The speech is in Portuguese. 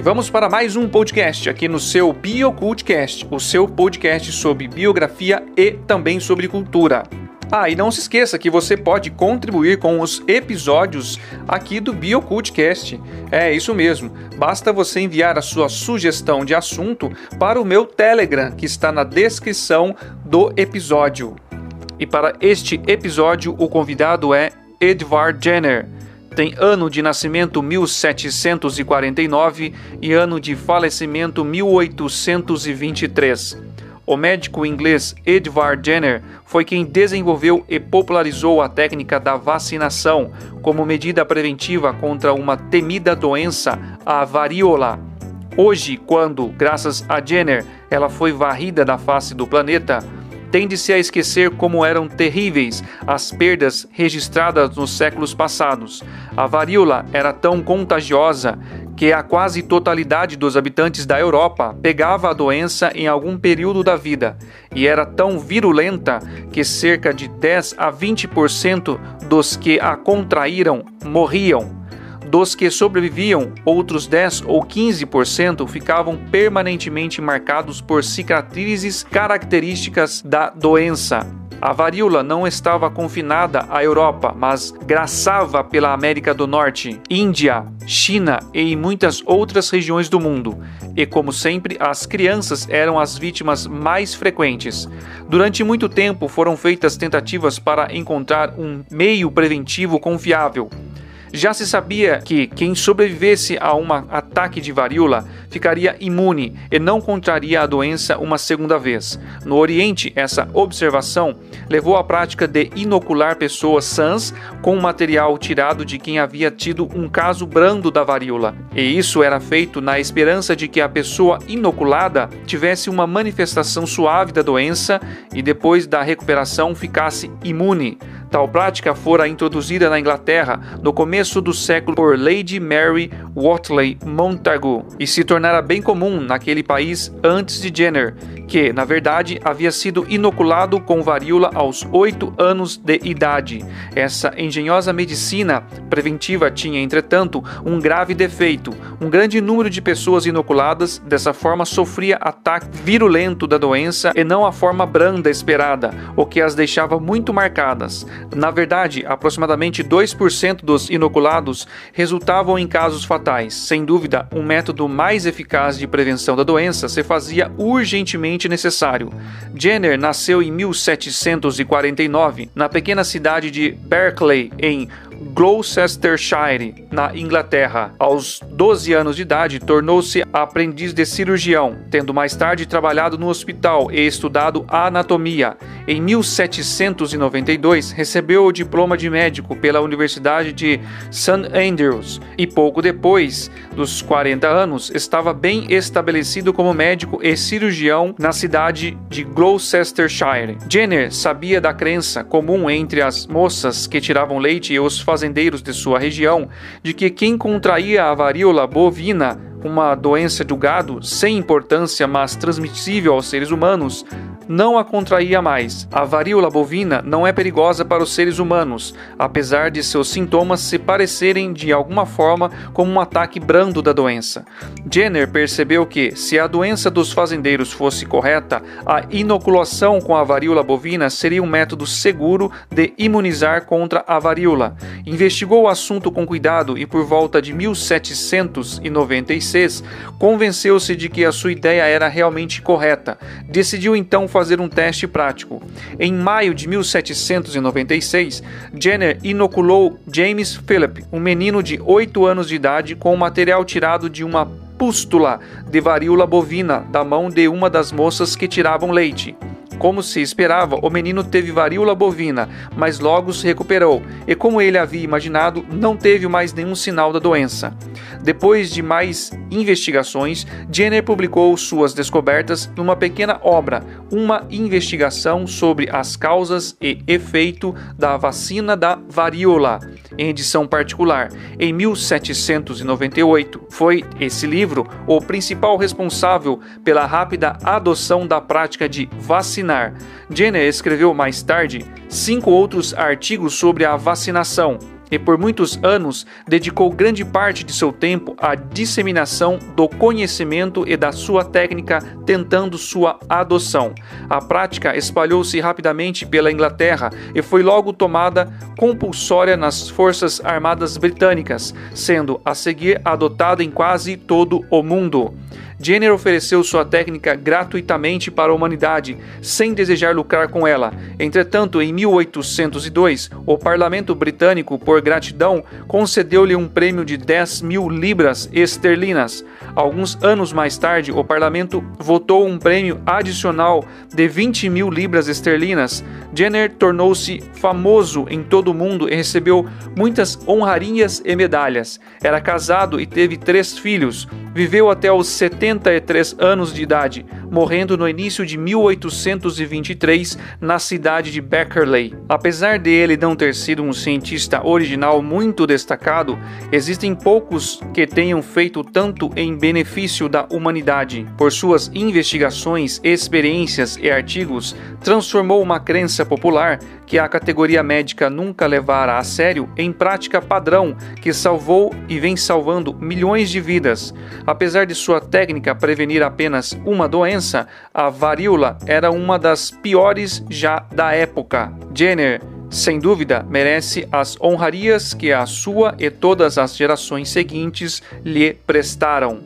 E vamos para mais um podcast aqui no seu BioCultcast, o seu podcast sobre biografia e também sobre cultura. Ah, e não se esqueça que você pode contribuir com os episódios aqui do BioCultcast. É isso mesmo. Basta você enviar a sua sugestão de assunto para o meu Telegram, que está na descrição do episódio. E para este episódio, o convidado é Edvard Jenner tem ano de nascimento 1749 e ano de falecimento 1823. O médico inglês Edward Jenner foi quem desenvolveu e popularizou a técnica da vacinação como medida preventiva contra uma temida doença, a varíola. Hoje, quando, graças a Jenner, ela foi varrida da face do planeta, tende-se a esquecer como eram terríveis as perdas registradas nos séculos passados. A varíola era tão contagiosa que a quase totalidade dos habitantes da Europa pegava a doença em algum período da vida e era tão virulenta que cerca de 10 a 20% dos que a contraíram morriam. Dos que sobreviviam, outros 10 ou 15% ficavam permanentemente marcados por cicatrizes características da doença. A varíola não estava confinada à Europa, mas graçava pela América do Norte, Índia, China e em muitas outras regiões do mundo. E como sempre, as crianças eram as vítimas mais frequentes. Durante muito tempo foram feitas tentativas para encontrar um meio preventivo confiável. Já se sabia que quem sobrevivesse a um ataque de varíola ficaria imune e não contraria a doença uma segunda vez. No Oriente, essa observação levou à prática de inocular pessoas sãs com material tirado de quem havia tido um caso brando da varíola. E isso era feito na esperança de que a pessoa inoculada tivesse uma manifestação suave da doença e depois da recuperação ficasse imune. Tal prática fora introduzida na Inglaterra no começo do século por Lady Mary Wortley Montagu e se tornara bem comum naquele país antes de Jenner, que, na verdade, havia sido inoculado com varíola aos oito anos de idade. Essa engenhosa medicina preventiva tinha, entretanto, um grave defeito. Um grande número de pessoas inoculadas dessa forma sofria ataque virulento da doença e não a forma branda esperada, o que as deixava muito marcadas. Na verdade, aproximadamente 2% dos inoculados resultavam em casos fatais. Sem dúvida, um método mais eficaz de prevenção da doença se fazia urgentemente necessário. Jenner nasceu em 1749 na pequena cidade de Berkeley, em Gloucestershire, na Inglaterra. Aos 12 anos de idade, tornou-se aprendiz de cirurgião, tendo mais tarde trabalhado no hospital e estudado anatomia. Em 1792, recebeu o diploma de médico pela Universidade de St. Andrews e pouco depois dos 40 anos estava bem estabelecido como médico e cirurgião na cidade de Gloucestershire. Jenner sabia da crença comum entre as moças que tiravam leite e os fazendeiros de sua região de que quem contraía a varíola bovina, uma doença do gado sem importância, mas transmissível aos seres humanos, não a contraía mais. A varíola bovina não é perigosa para os seres humanos, apesar de seus sintomas se parecerem de alguma forma como um ataque brando da doença. Jenner percebeu que, se a doença dos fazendeiros fosse correta, a inoculação com a varíola bovina seria um método seguro de imunizar contra a varíola. Investigou o assunto com cuidado e, por volta de 1796, convenceu-se de que a sua ideia era realmente correta. Decidiu então fazer fazer um teste prático. Em maio de 1796, Jenner inoculou James Philip, um menino de 8 anos de idade, com material tirado de uma pústula de varíola bovina da mão de uma das moças que tiravam leite. Como se esperava, o menino teve varíola bovina, mas logo se recuperou e, como ele havia imaginado, não teve mais nenhum sinal da doença. Depois de mais investigações, Jenner publicou suas descobertas numa pequena obra, Uma Investigação sobre as Causas e Efeito da Vacina da Varíola, em edição particular, em 1798. Foi esse livro o principal responsável pela rápida adoção da prática de vacinar. Jenner escreveu mais tarde cinco outros artigos sobre a vacinação e por muitos anos dedicou grande parte de seu tempo à disseminação do conhecimento e da sua técnica, tentando sua adoção. A prática espalhou-se rapidamente pela Inglaterra e foi logo tomada compulsória nas Forças Armadas Britânicas, sendo a seguir adotada em quase todo o mundo. Jenner ofereceu sua técnica gratuitamente para a humanidade, sem desejar lucrar com ela. Entretanto, em 1802, o parlamento britânico, por gratidão, concedeu-lhe um prêmio de 10 mil libras esterlinas. Alguns anos mais tarde, o parlamento votou um prêmio adicional de 20 mil libras esterlinas. Jenner tornou-se famoso em todo o mundo e recebeu muitas honrarias e medalhas. Era casado e teve três filhos. Viveu até os 73 anos de idade, morrendo no início de 1823 na cidade de Beckerley. Apesar de ele não ter sido um cientista original muito destacado, existem poucos que tenham feito tanto em benefício da humanidade. Por suas investigações, experiências e artigos, transformou uma popular que a categoria médica nunca levara a sério em prática padrão que salvou e vem salvando milhões de vidas. Apesar de sua técnica prevenir apenas uma doença, a varíola era uma das piores já da época. Jenner sem dúvida, merece as honrarias que a sua e todas as gerações seguintes lhe prestaram.